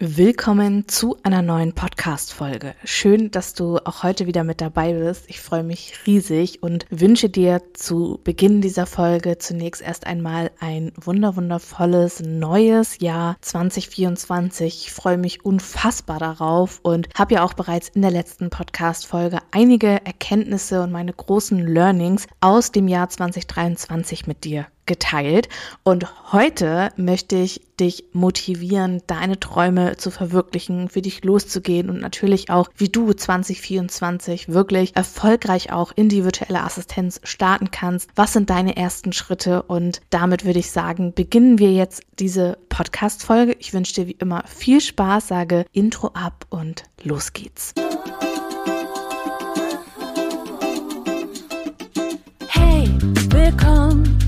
Willkommen zu einer neuen Podcast-Folge. Schön, dass du auch heute wieder mit dabei bist. Ich freue mich riesig und wünsche dir zu Beginn dieser Folge zunächst erst einmal ein wunderwundervolles neues Jahr 2024. Ich freue mich unfassbar darauf und habe ja auch bereits in der letzten Podcast-Folge einige Erkenntnisse und meine großen Learnings aus dem Jahr 2023 mit dir geteilt. Und heute möchte ich dich motivieren, deine Träume zu verwirklichen, für dich loszugehen und natürlich auch, wie du 2024 wirklich erfolgreich auch in die virtuelle Assistenz starten kannst. Was sind deine ersten Schritte? Und damit würde ich sagen, beginnen wir jetzt diese Podcast-Folge. Ich wünsche dir wie immer viel Spaß, sage Intro ab und los geht's. Hey, willkommen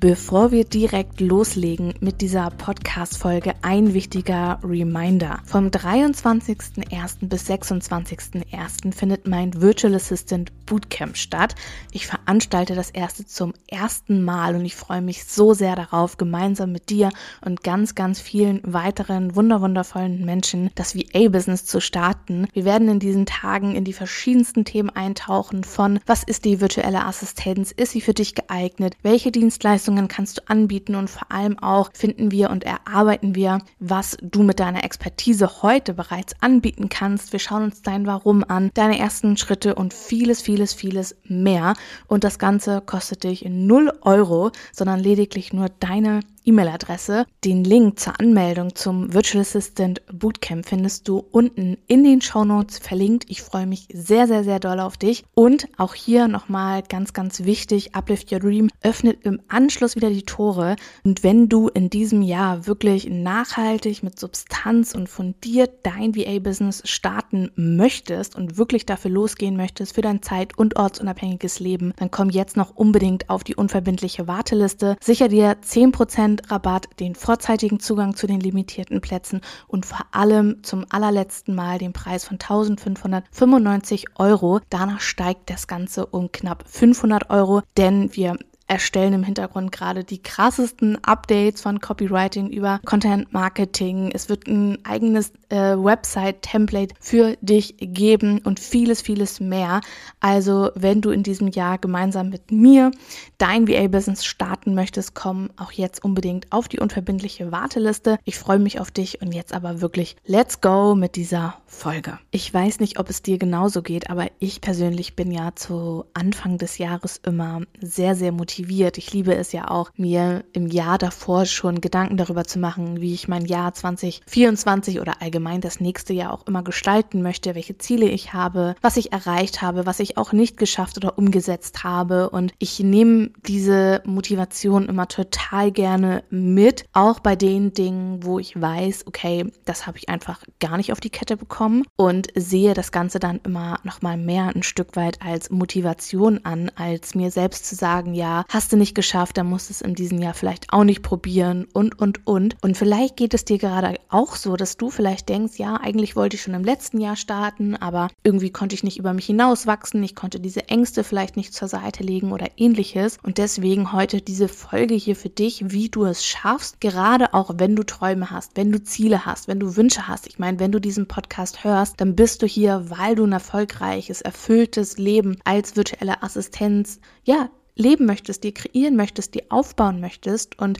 Bevor wir direkt loslegen mit dieser Podcast-Folge, ein wichtiger Reminder. Vom 23.01. bis 26.01. findet mein Virtual Assistant Bootcamp statt. Ich veranstalte das erste zum ersten Mal und ich freue mich so sehr darauf, gemeinsam mit dir und ganz, ganz vielen weiteren wunderwundervollen Menschen das VA-Business zu starten. Wir werden in diesen Tagen in die verschiedensten Themen eintauchen von was ist die virtuelle Assistenz? Ist sie für dich geeignet? Welche Dienstleistungen Leistungen kannst du anbieten und vor allem auch finden wir und erarbeiten wir, was du mit deiner Expertise heute bereits anbieten kannst. Wir schauen uns dein Warum an, deine ersten Schritte und vieles, vieles, vieles mehr. Und das Ganze kostet dich 0 Euro, sondern lediglich nur deine E-Mail-Adresse. Den Link zur Anmeldung zum Virtual Assistant Bootcamp findest du unten in den Show Notes verlinkt. Ich freue mich sehr, sehr, sehr doll auf dich. Und auch hier nochmal ganz, ganz wichtig, Uplift Your Dream öffnet im Anschluss wieder die Tore. Und wenn du in diesem Jahr wirklich nachhaltig mit Substanz und fundiert dein VA-Business starten möchtest und wirklich dafür losgehen möchtest für dein zeit- und ortsunabhängiges Leben, dann komm jetzt noch unbedingt auf die unverbindliche Warteliste. Sicher dir 10% Rabatt, den vorzeitigen Zugang zu den limitierten Plätzen und vor allem zum allerletzten Mal den Preis von 1595 Euro. Danach steigt das Ganze um knapp 500 Euro, denn wir erstellen im Hintergrund gerade die krassesten Updates von Copywriting über Content Marketing. Es wird ein eigenes äh, Website-Template für dich geben und vieles, vieles mehr. Also wenn du in diesem Jahr gemeinsam mit mir dein VA-Business starten möchtest, komm auch jetzt unbedingt auf die unverbindliche Warteliste. Ich freue mich auf dich und jetzt aber wirklich let's go mit dieser Folge. Ich weiß nicht, ob es dir genauso geht, aber ich persönlich bin ja zu Anfang des Jahres immer sehr, sehr motiviert. Ich liebe es ja auch, mir im Jahr davor schon Gedanken darüber zu machen, wie ich mein Jahr 2024 oder allgemein das nächste Jahr auch immer gestalten möchte, welche Ziele ich habe, was ich erreicht habe, was ich auch nicht geschafft oder umgesetzt habe. Und ich nehme diese Motivation immer total gerne mit, auch bei den Dingen, wo ich weiß, okay, das habe ich einfach gar nicht auf die Kette bekommen und sehe das Ganze dann immer noch mal mehr ein Stück weit als Motivation an, als mir selbst zu sagen, ja, hast du nicht geschafft, dann musst du es in diesem Jahr vielleicht auch nicht probieren und, und, und. Und vielleicht geht es dir gerade auch so, dass du vielleicht denkst, ja, eigentlich wollte ich schon im letzten Jahr starten, aber irgendwie konnte ich nicht über mich hinauswachsen, ich konnte diese Ängste vielleicht nicht zur Seite legen oder ähnliches. Und deswegen heute diese Folge hier für dich, wie du es schaffst, gerade auch wenn du Träume hast, wenn du Ziele hast, wenn du Wünsche hast. Ich meine, wenn du diesen Podcast hörst, dann bist du hier, weil du ein erfolgreiches, erfülltes Leben als virtuelle Assistenz, ja, leben möchtest, dir kreieren möchtest, dir aufbauen möchtest. Und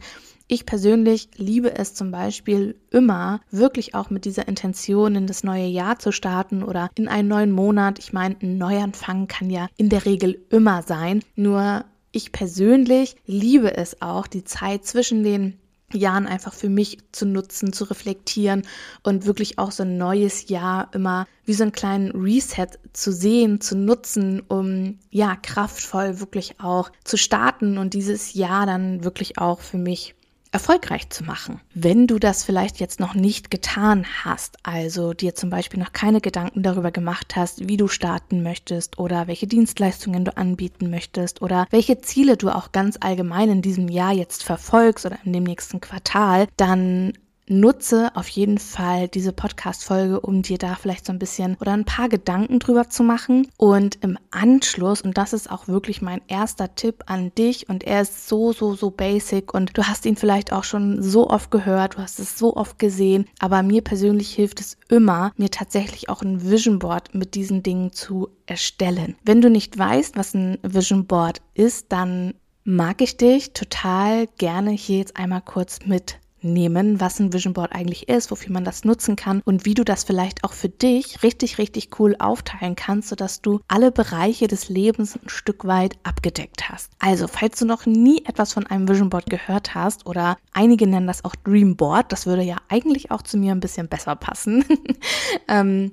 ich persönlich liebe es zum Beispiel immer, wirklich auch mit dieser Intention in das neue Jahr zu starten oder in einen neuen Monat. Ich meine, ein Neuanfang kann ja in der Regel immer sein. Nur ich persönlich liebe es auch, die Zeit zwischen den Jahren einfach für mich zu nutzen, zu reflektieren und wirklich auch so ein neues Jahr immer wie so einen kleinen Reset zu sehen, zu nutzen, um ja kraftvoll wirklich auch zu starten und dieses Jahr dann wirklich auch für mich erfolgreich zu machen. Wenn du das vielleicht jetzt noch nicht getan hast, also dir zum Beispiel noch keine Gedanken darüber gemacht hast, wie du starten möchtest oder welche Dienstleistungen du anbieten möchtest oder welche Ziele du auch ganz allgemein in diesem Jahr jetzt verfolgst oder in dem nächsten Quartal, dann nutze auf jeden Fall diese Podcast-Folge, um dir da vielleicht so ein bisschen oder ein paar Gedanken drüber zu machen. Und im Anschluss, und das ist auch wirklich mein erster Tipp an dich, und er ist so, so, so basic und du hast ihn vielleicht auch schon so oft gehört, du hast es so oft gesehen, aber mir persönlich hilft es immer, mir tatsächlich auch ein Vision Board mit diesen Dingen zu erstellen. Wenn du nicht weißt, was ein Vision Board ist, dann mag ich dich total gerne hier jetzt einmal kurz mit nehmen, was ein Vision Board eigentlich ist, wofür man das nutzen kann und wie du das vielleicht auch für dich richtig, richtig cool aufteilen kannst, sodass du alle Bereiche des Lebens ein Stück weit abgedeckt hast. Also, falls du noch nie etwas von einem Vision Board gehört hast oder einige nennen das auch Dream Board, das würde ja eigentlich auch zu mir ein bisschen besser passen. ähm,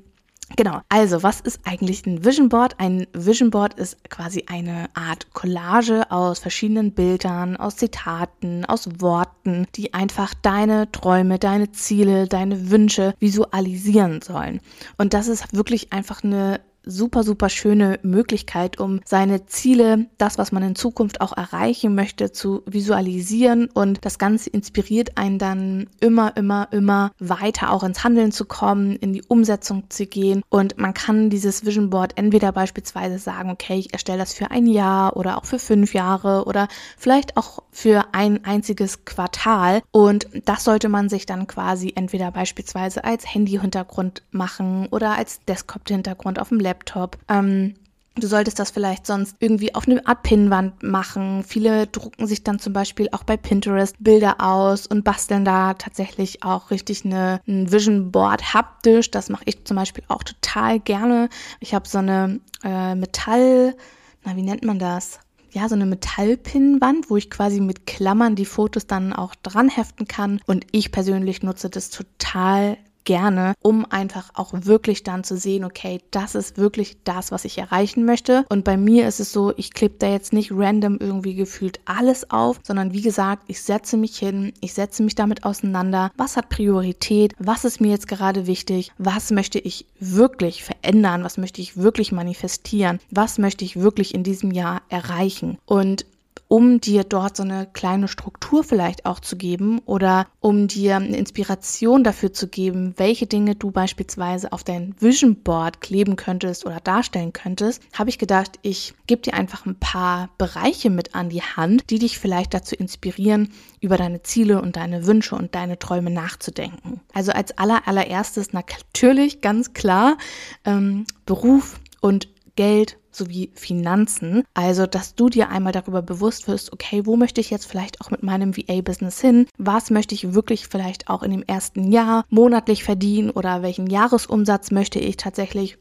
Genau, also was ist eigentlich ein Vision Board? Ein Vision Board ist quasi eine Art Collage aus verschiedenen Bildern, aus Zitaten, aus Worten, die einfach deine Träume, deine Ziele, deine Wünsche visualisieren sollen. Und das ist wirklich einfach eine super, super schöne Möglichkeit, um seine Ziele, das, was man in Zukunft auch erreichen möchte, zu visualisieren. Und das Ganze inspiriert einen dann immer, immer, immer weiter auch ins Handeln zu kommen, in die Umsetzung zu gehen. Und man kann dieses Vision Board entweder beispielsweise sagen, okay, ich erstelle das für ein Jahr oder auch für fünf Jahre oder vielleicht auch für ein einziges Quartal. Und das sollte man sich dann quasi entweder beispielsweise als Handy-Hintergrund machen oder als Desktop-Hintergrund auf dem Laptop Laptop. Ähm, Du solltest das vielleicht sonst irgendwie auf eine Art Pinnwand machen. Viele drucken sich dann zum Beispiel auch bei Pinterest Bilder aus und basteln da tatsächlich auch richtig eine, ein Vision Board haptisch. Das mache ich zum Beispiel auch total gerne. Ich habe so eine äh, Metall, na wie nennt man das? ja, so eine Metallpinnwand, wo ich quasi mit Klammern die Fotos dann auch dran heften kann. Und ich persönlich nutze das total gerne, um einfach auch wirklich dann zu sehen, okay, das ist wirklich das, was ich erreichen möchte. Und bei mir ist es so, ich klebe da jetzt nicht random irgendwie gefühlt alles auf, sondern wie gesagt, ich setze mich hin, ich setze mich damit auseinander, was hat Priorität, was ist mir jetzt gerade wichtig, was möchte ich wirklich verändern, was möchte ich wirklich manifestieren, was möchte ich wirklich in diesem Jahr erreichen. Und um dir dort so eine kleine Struktur vielleicht auch zu geben oder um dir eine Inspiration dafür zu geben, welche Dinge du beispielsweise auf dein Vision Board kleben könntest oder darstellen könntest, habe ich gedacht, ich gebe dir einfach ein paar Bereiche mit an die Hand, die dich vielleicht dazu inspirieren, über deine Ziele und deine Wünsche und deine Träume nachzudenken. Also als aller allererstes natürlich ganz klar ähm, Beruf und Geld sowie Finanzen. Also, dass du dir einmal darüber bewusst wirst, okay, wo möchte ich jetzt vielleicht auch mit meinem VA-Business hin? Was möchte ich wirklich vielleicht auch in dem ersten Jahr monatlich verdienen oder welchen Jahresumsatz möchte ich tatsächlich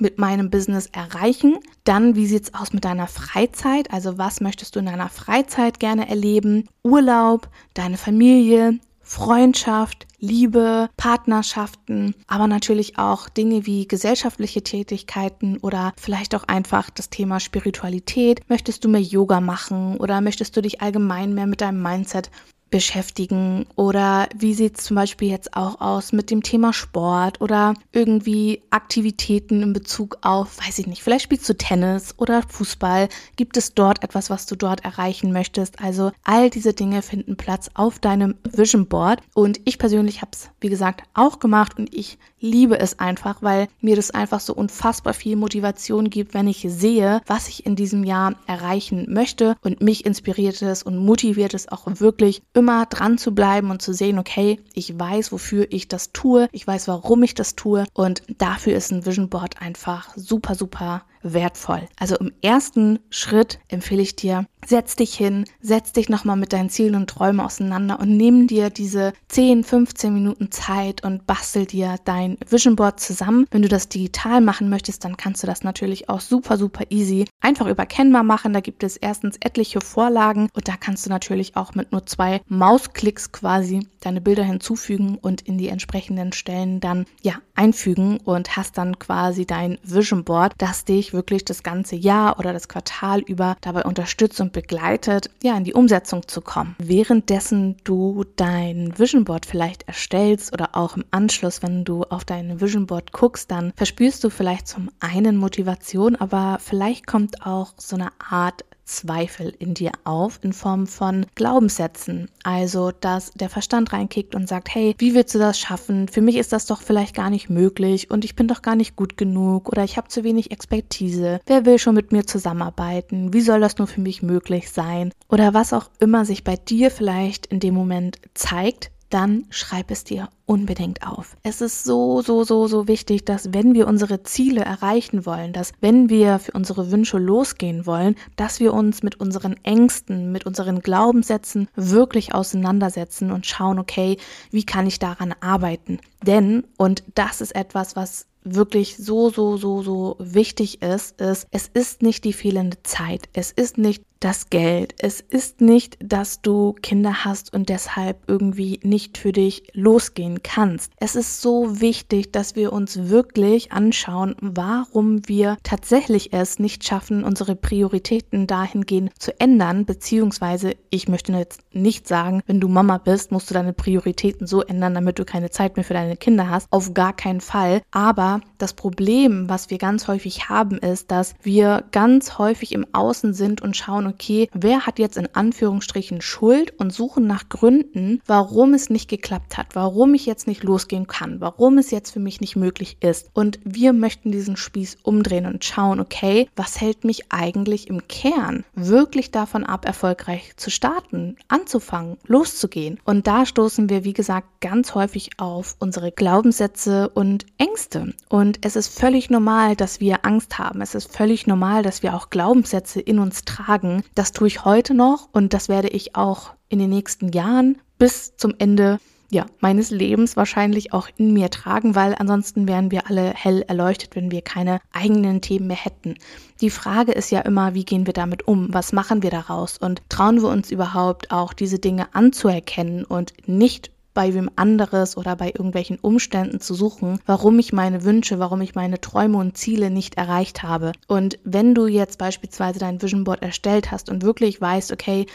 mit meinem Business erreichen. Dann, wie sieht es aus mit deiner Freizeit? Also, was möchtest du in deiner Freizeit gerne erleben? Urlaub, deine Familie, Freundschaft, Liebe, Partnerschaften, aber natürlich auch Dinge wie gesellschaftliche Tätigkeiten oder vielleicht auch einfach das Thema Spiritualität. Möchtest du mehr Yoga machen oder möchtest du dich allgemein mehr mit deinem Mindset beschäftigen? Oder wie sieht es zum Beispiel jetzt auch aus mit dem Thema Sport oder irgendwie Aktivitäten in Bezug auf, weiß ich nicht, vielleicht spielst du Tennis oder Fußball. Gibt es dort etwas, was du dort erreichen möchtest? Also all diese Dinge finden Platz auf deinem Vision Board. Und ich persönlich habe es, wie gesagt, auch gemacht und ich liebe es einfach, weil mir das einfach so unfassbar viel Motivation gibt, wenn ich sehe, was ich in diesem Jahr erreichen möchte. Und mich inspiriert es und motiviert es auch wirklich immer dran zu bleiben und zu sehen, okay, ich weiß, wofür ich das tue, ich weiß, warum ich das tue. Und dafür ist ein Vision Board einfach super, super wertvoll. Also im ersten Schritt empfehle ich dir, setz dich hin, setz dich nochmal mit deinen Zielen und Träumen auseinander und nimm dir diese 10, 15 Minuten Zeit und bastel dir dein Vision Board zusammen. Wenn du das digital machen möchtest, dann kannst du das natürlich auch super, super easy einfach überkennbar machen. Da gibt es erstens etliche Vorlagen und da kannst du natürlich auch mit nur zwei Mausklicks quasi deine Bilder hinzufügen und in die entsprechenden Stellen dann ja einfügen und hast dann quasi dein Vision Board, das dich wirklich das ganze Jahr oder das Quartal über dabei unterstützt und begleitet, ja, in die Umsetzung zu kommen. Währenddessen du dein Vision Board vielleicht erstellst oder auch im Anschluss, wenn du auf dein Vision Board guckst, dann verspürst du vielleicht zum einen Motivation, aber vielleicht kommt auch so eine Art Zweifel in dir auf in Form von Glaubenssätzen. Also, dass der Verstand reinkickt und sagt, hey, wie willst du das schaffen? Für mich ist das doch vielleicht gar nicht möglich und ich bin doch gar nicht gut genug oder ich habe zu wenig Expertise. Wer will schon mit mir zusammenarbeiten? Wie soll das nur für mich möglich sein? Oder was auch immer sich bei dir vielleicht in dem Moment zeigt, dann schreib es dir unbedingt auf. Es ist so, so, so, so wichtig, dass wenn wir unsere Ziele erreichen wollen, dass wenn wir für unsere Wünsche losgehen wollen, dass wir uns mit unseren Ängsten, mit unseren Glaubenssätzen wirklich auseinandersetzen und schauen, okay, wie kann ich daran arbeiten? Denn, und das ist etwas, was wirklich so, so, so, so wichtig ist, ist, es ist nicht die fehlende Zeit, es ist nicht das Geld. Es ist nicht, dass du Kinder hast und deshalb irgendwie nicht für dich losgehen kannst. Es ist so wichtig, dass wir uns wirklich anschauen, warum wir tatsächlich es nicht schaffen, unsere Prioritäten dahingehend zu ändern, beziehungsweise ich möchte jetzt nicht sagen, wenn du Mama bist, musst du deine Prioritäten so ändern, damit du keine Zeit mehr für deine Kinder hast. Auf gar keinen Fall. Aber das Problem, was wir ganz häufig haben, ist, dass wir ganz häufig im Außen sind und schauen, okay, wer hat jetzt in Anführungsstrichen Schuld und suchen nach Gründen, warum es nicht geklappt hat, warum ich jetzt nicht losgehen kann, warum es jetzt für mich nicht möglich ist. Und wir möchten diesen Spieß umdrehen und schauen, okay, was hält mich eigentlich im Kern wirklich davon ab, erfolgreich zu starten, anzufangen, loszugehen. Und da stoßen wir, wie gesagt, ganz häufig auf unsere Glaubenssätze und Ängste. Und es ist völlig normal, dass wir Angst haben. Es ist völlig normal, dass wir auch Glaubenssätze in uns tragen. Das tue ich heute noch und das werde ich auch in den nächsten Jahren bis zum Ende ja, meines Lebens wahrscheinlich auch in mir tragen, weil ansonsten wären wir alle hell erleuchtet, wenn wir keine eigenen Themen mehr hätten. Die Frage ist ja immer, wie gehen wir damit um? Was machen wir daraus? Und trauen wir uns überhaupt auch diese Dinge anzuerkennen und nicht bei wem anderes oder bei irgendwelchen Umständen zu suchen, warum ich meine Wünsche, warum ich meine Träume und Ziele nicht erreicht habe. Und wenn du jetzt beispielsweise dein Vision Board erstellt hast und wirklich weißt, okay,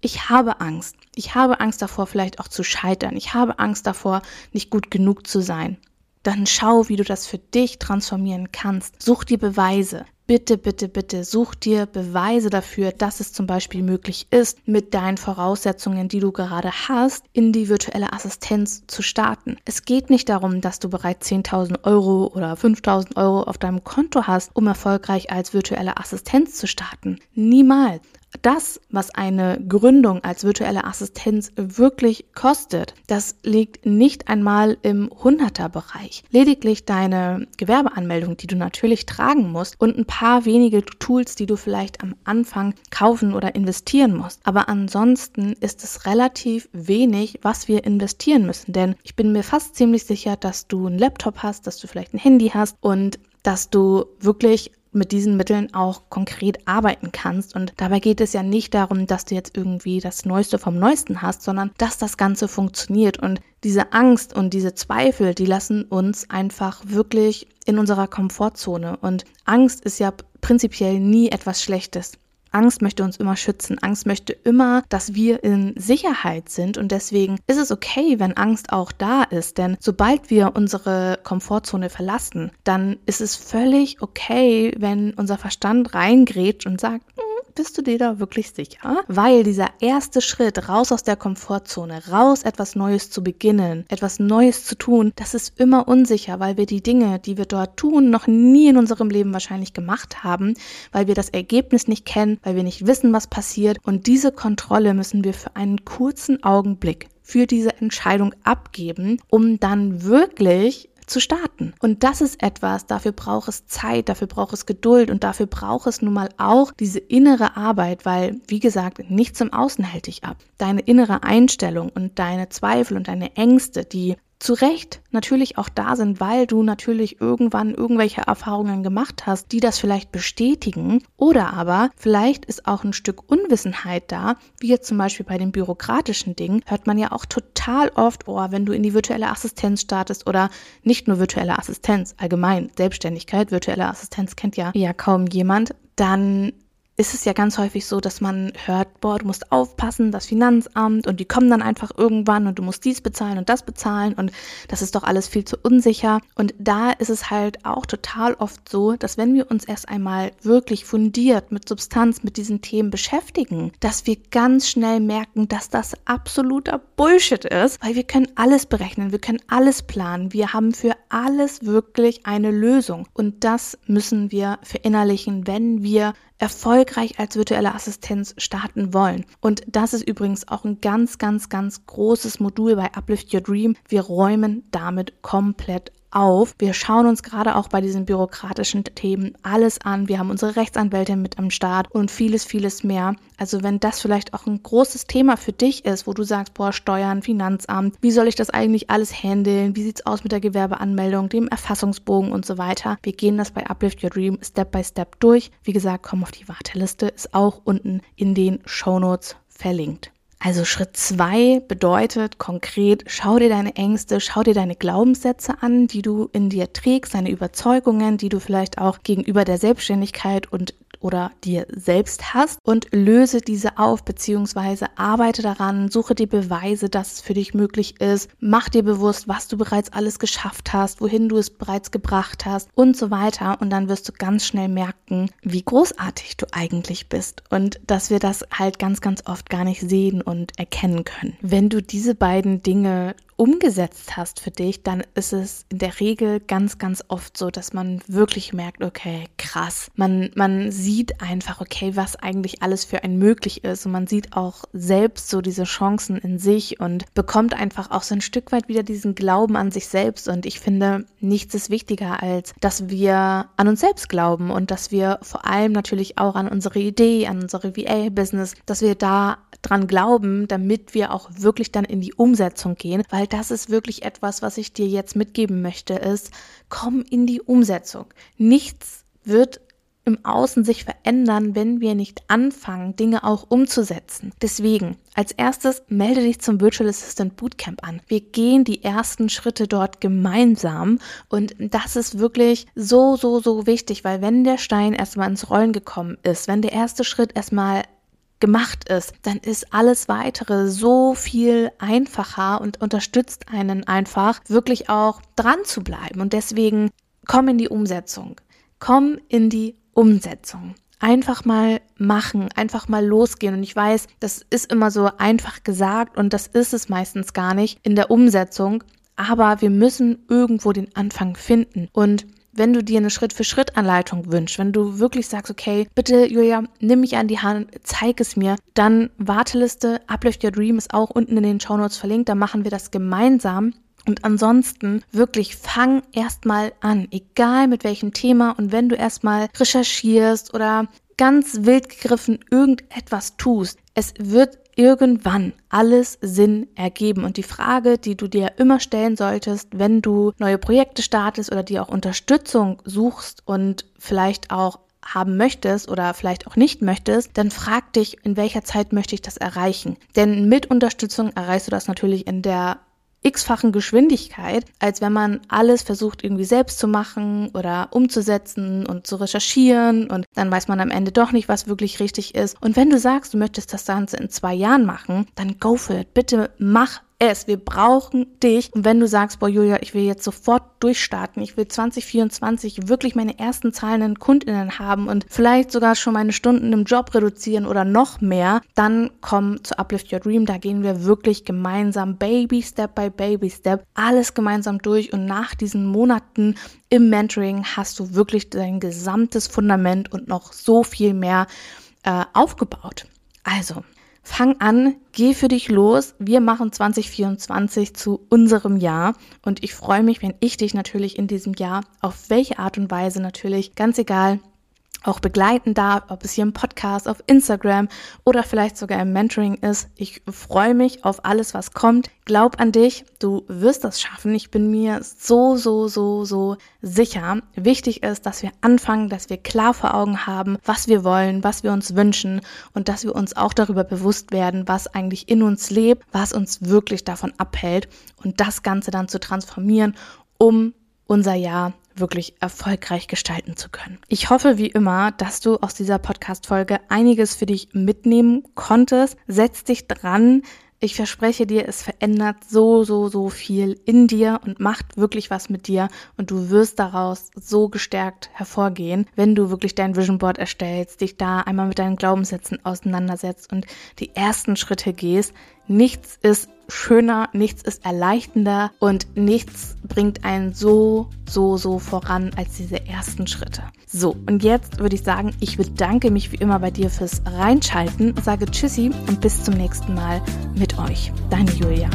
ich habe Angst. Ich habe Angst davor, vielleicht auch zu scheitern. Ich habe Angst davor, nicht gut genug zu sein. Dann schau, wie du das für dich transformieren kannst. Such dir Beweise bitte, bitte, bitte such dir Beweise dafür, dass es zum Beispiel möglich ist, mit deinen Voraussetzungen, die du gerade hast, in die virtuelle Assistenz zu starten. Es geht nicht darum, dass du bereits 10.000 Euro oder 5.000 Euro auf deinem Konto hast, um erfolgreich als virtuelle Assistenz zu starten. Niemals das, was eine Gründung als virtuelle Assistenz wirklich kostet, das liegt nicht einmal im Hunderterbereich. Lediglich deine Gewerbeanmeldung, die du natürlich tragen musst und ein paar wenige Tools, die du vielleicht am Anfang kaufen oder investieren musst. Aber ansonsten ist es relativ wenig, was wir investieren müssen. Denn ich bin mir fast ziemlich sicher, dass du einen Laptop hast, dass du vielleicht ein Handy hast und dass du wirklich mit diesen Mitteln auch konkret arbeiten kannst. Und dabei geht es ja nicht darum, dass du jetzt irgendwie das Neueste vom Neuesten hast, sondern dass das Ganze funktioniert. Und diese Angst und diese Zweifel, die lassen uns einfach wirklich in unserer Komfortzone. Und Angst ist ja prinzipiell nie etwas Schlechtes. Angst möchte uns immer schützen. Angst möchte immer, dass wir in Sicherheit sind. Und deswegen ist es okay, wenn Angst auch da ist. Denn sobald wir unsere Komfortzone verlassen, dann ist es völlig okay, wenn unser Verstand reingrätscht und sagt, hm, bist du dir da wirklich sicher? Weil dieser erste Schritt raus aus der Komfortzone, raus etwas Neues zu beginnen, etwas Neues zu tun, das ist immer unsicher, weil wir die Dinge, die wir dort tun, noch nie in unserem Leben wahrscheinlich gemacht haben, weil wir das Ergebnis nicht kennen, weil wir nicht wissen, was passiert. Und diese Kontrolle müssen wir für einen kurzen Augenblick für diese Entscheidung abgeben, um dann wirklich zu starten. Und das ist etwas, dafür braucht es Zeit, dafür braucht es Geduld und dafür braucht es nun mal auch diese innere Arbeit, weil, wie gesagt, nichts im Außen hält dich ab. Deine innere Einstellung und deine Zweifel und deine Ängste, die zu Recht natürlich auch da sind, weil du natürlich irgendwann irgendwelche Erfahrungen gemacht hast, die das vielleicht bestätigen. Oder aber vielleicht ist auch ein Stück Unwissenheit da, wie jetzt zum Beispiel bei den bürokratischen Dingen, hört man ja auch total oft, oh, wenn du in die virtuelle Assistenz startest oder nicht nur virtuelle Assistenz, allgemein Selbstständigkeit, virtuelle Assistenz kennt ja ja kaum jemand, dann ist es ja ganz häufig so, dass man hört, boah, du musst aufpassen, das Finanzamt und die kommen dann einfach irgendwann und du musst dies bezahlen und das bezahlen und das ist doch alles viel zu unsicher. Und da ist es halt auch total oft so, dass wenn wir uns erst einmal wirklich fundiert mit Substanz, mit diesen Themen beschäftigen, dass wir ganz schnell merken, dass das absoluter Bullshit ist, weil wir können alles berechnen, wir können alles planen, wir haben für alles wirklich eine Lösung. Und das müssen wir verinnerlichen, wenn wir erfolgreich als virtuelle Assistenz starten wollen. Und das ist übrigens auch ein ganz, ganz, ganz großes Modul bei Uplift Your Dream. Wir räumen damit komplett auf. Wir schauen uns gerade auch bei diesen bürokratischen Themen alles an. Wir haben unsere Rechtsanwältin mit am Start und vieles, vieles mehr. Also wenn das vielleicht auch ein großes Thema für dich ist, wo du sagst, boah, Steuern, Finanzamt, wie soll ich das eigentlich alles handeln? Wie sieht's aus mit der Gewerbeanmeldung, dem Erfassungsbogen und so weiter? Wir gehen das bei Uplift Your Dream Step by Step durch. Wie gesagt, komm auf die Warteliste, ist auch unten in den Show Notes verlinkt. Also Schritt zwei bedeutet konkret, schau dir deine Ängste, schau dir deine Glaubenssätze an, die du in dir trägst, deine Überzeugungen, die du vielleicht auch gegenüber der Selbstständigkeit und oder dir selbst hast und löse diese auf, beziehungsweise arbeite daran, suche dir Beweise, dass es für dich möglich ist, mach dir bewusst, was du bereits alles geschafft hast, wohin du es bereits gebracht hast und so weiter. Und dann wirst du ganz schnell merken, wie großartig du eigentlich bist und dass wir das halt ganz, ganz oft gar nicht sehen und erkennen können. Wenn du diese beiden Dinge umgesetzt hast für dich, dann ist es in der Regel ganz, ganz oft so, dass man wirklich merkt, okay, krass. Man, man sieht einfach, okay, was eigentlich alles für ein möglich ist. Und man sieht auch selbst so diese Chancen in sich und bekommt einfach auch so ein Stück weit wieder diesen Glauben an sich selbst. Und ich finde, nichts ist wichtiger, als dass wir an uns selbst glauben und dass wir vor allem natürlich auch an unsere Idee, an unsere VA-Business, dass wir da dran glauben, damit wir auch wirklich dann in die Umsetzung gehen, weil das ist wirklich etwas, was ich dir jetzt mitgeben möchte, ist, komm in die Umsetzung. Nichts wird im Außen sich verändern, wenn wir nicht anfangen, Dinge auch umzusetzen. Deswegen, als erstes melde dich zum Virtual Assistant Bootcamp an. Wir gehen die ersten Schritte dort gemeinsam und das ist wirklich so, so, so wichtig, weil wenn der Stein erstmal ins Rollen gekommen ist, wenn der erste Schritt erstmal gemacht ist, dann ist alles weitere so viel einfacher und unterstützt einen einfach wirklich auch dran zu bleiben. Und deswegen komm in die Umsetzung. Komm in die Umsetzung. Einfach mal machen, einfach mal losgehen. Und ich weiß, das ist immer so einfach gesagt und das ist es meistens gar nicht in der Umsetzung. Aber wir müssen irgendwo den Anfang finden. Und wenn du dir eine Schritt-für-Schritt-Anleitung wünschst, wenn du wirklich sagst, okay, bitte Julia, nimm mich an die Hand, zeig es mir, dann Warteliste, Uplift Your Dream ist auch unten in den Show Notes verlinkt, da machen wir das gemeinsam. Und ansonsten wirklich fang erstmal an, egal mit welchem Thema und wenn du erstmal recherchierst oder ganz wild gegriffen irgendetwas tust, es wird irgendwann alles Sinn ergeben. Und die Frage, die du dir immer stellen solltest, wenn du neue Projekte startest oder dir auch Unterstützung suchst und vielleicht auch haben möchtest oder vielleicht auch nicht möchtest, dann frag dich, in welcher Zeit möchte ich das erreichen. Denn mit Unterstützung erreichst du das natürlich in der x-fachen Geschwindigkeit, als wenn man alles versucht irgendwie selbst zu machen oder umzusetzen und zu recherchieren und dann weiß man am Ende doch nicht, was wirklich richtig ist. Und wenn du sagst, du möchtest das Ganze in zwei Jahren machen, dann go for it. Bitte mach es. Wir brauchen dich. Und wenn du sagst, boah, Julia, ich will jetzt sofort durchstarten, ich will 2024 wirklich meine ersten zahlenden KundInnen haben und vielleicht sogar schon meine Stunden im Job reduzieren oder noch mehr, dann komm zu Uplift Your Dream. Da gehen wir wirklich gemeinsam Baby Step by Baby Step alles gemeinsam durch und nach diesen Monaten im Mentoring hast du wirklich dein gesamtes Fundament und noch so viel mehr äh, aufgebaut. Also, Fang an, geh für dich los. Wir machen 2024 zu unserem Jahr und ich freue mich, wenn ich dich natürlich in diesem Jahr auf welche Art und Weise natürlich, ganz egal, auch begleiten darf, ob es hier im Podcast, auf Instagram oder vielleicht sogar im Mentoring ist. Ich freue mich auf alles, was kommt. Glaub an dich, du wirst das schaffen. Ich bin mir so, so, so, so sicher. Wichtig ist, dass wir anfangen, dass wir klar vor Augen haben, was wir wollen, was wir uns wünschen und dass wir uns auch darüber bewusst werden, was eigentlich in uns lebt, was uns wirklich davon abhält und das Ganze dann zu transformieren, um unser Jahr wirklich erfolgreich gestalten zu können. Ich hoffe wie immer, dass du aus dieser Podcast-Folge einiges für dich mitnehmen konntest. Setz dich dran, ich verspreche dir, es verändert so, so, so viel in dir und macht wirklich was mit dir und du wirst daraus so gestärkt hervorgehen, wenn du wirklich dein Vision Board erstellst, dich da einmal mit deinen Glaubenssätzen auseinandersetzt und die ersten Schritte gehst. Nichts ist schöner, nichts ist erleichternder und nichts bringt einen so, so, so voran als diese ersten Schritte. So, und jetzt würde ich sagen, ich bedanke mich wie immer bei dir fürs Reinschalten, sage Tschüssi und bis zum nächsten Mal mit euch. Deine Julia.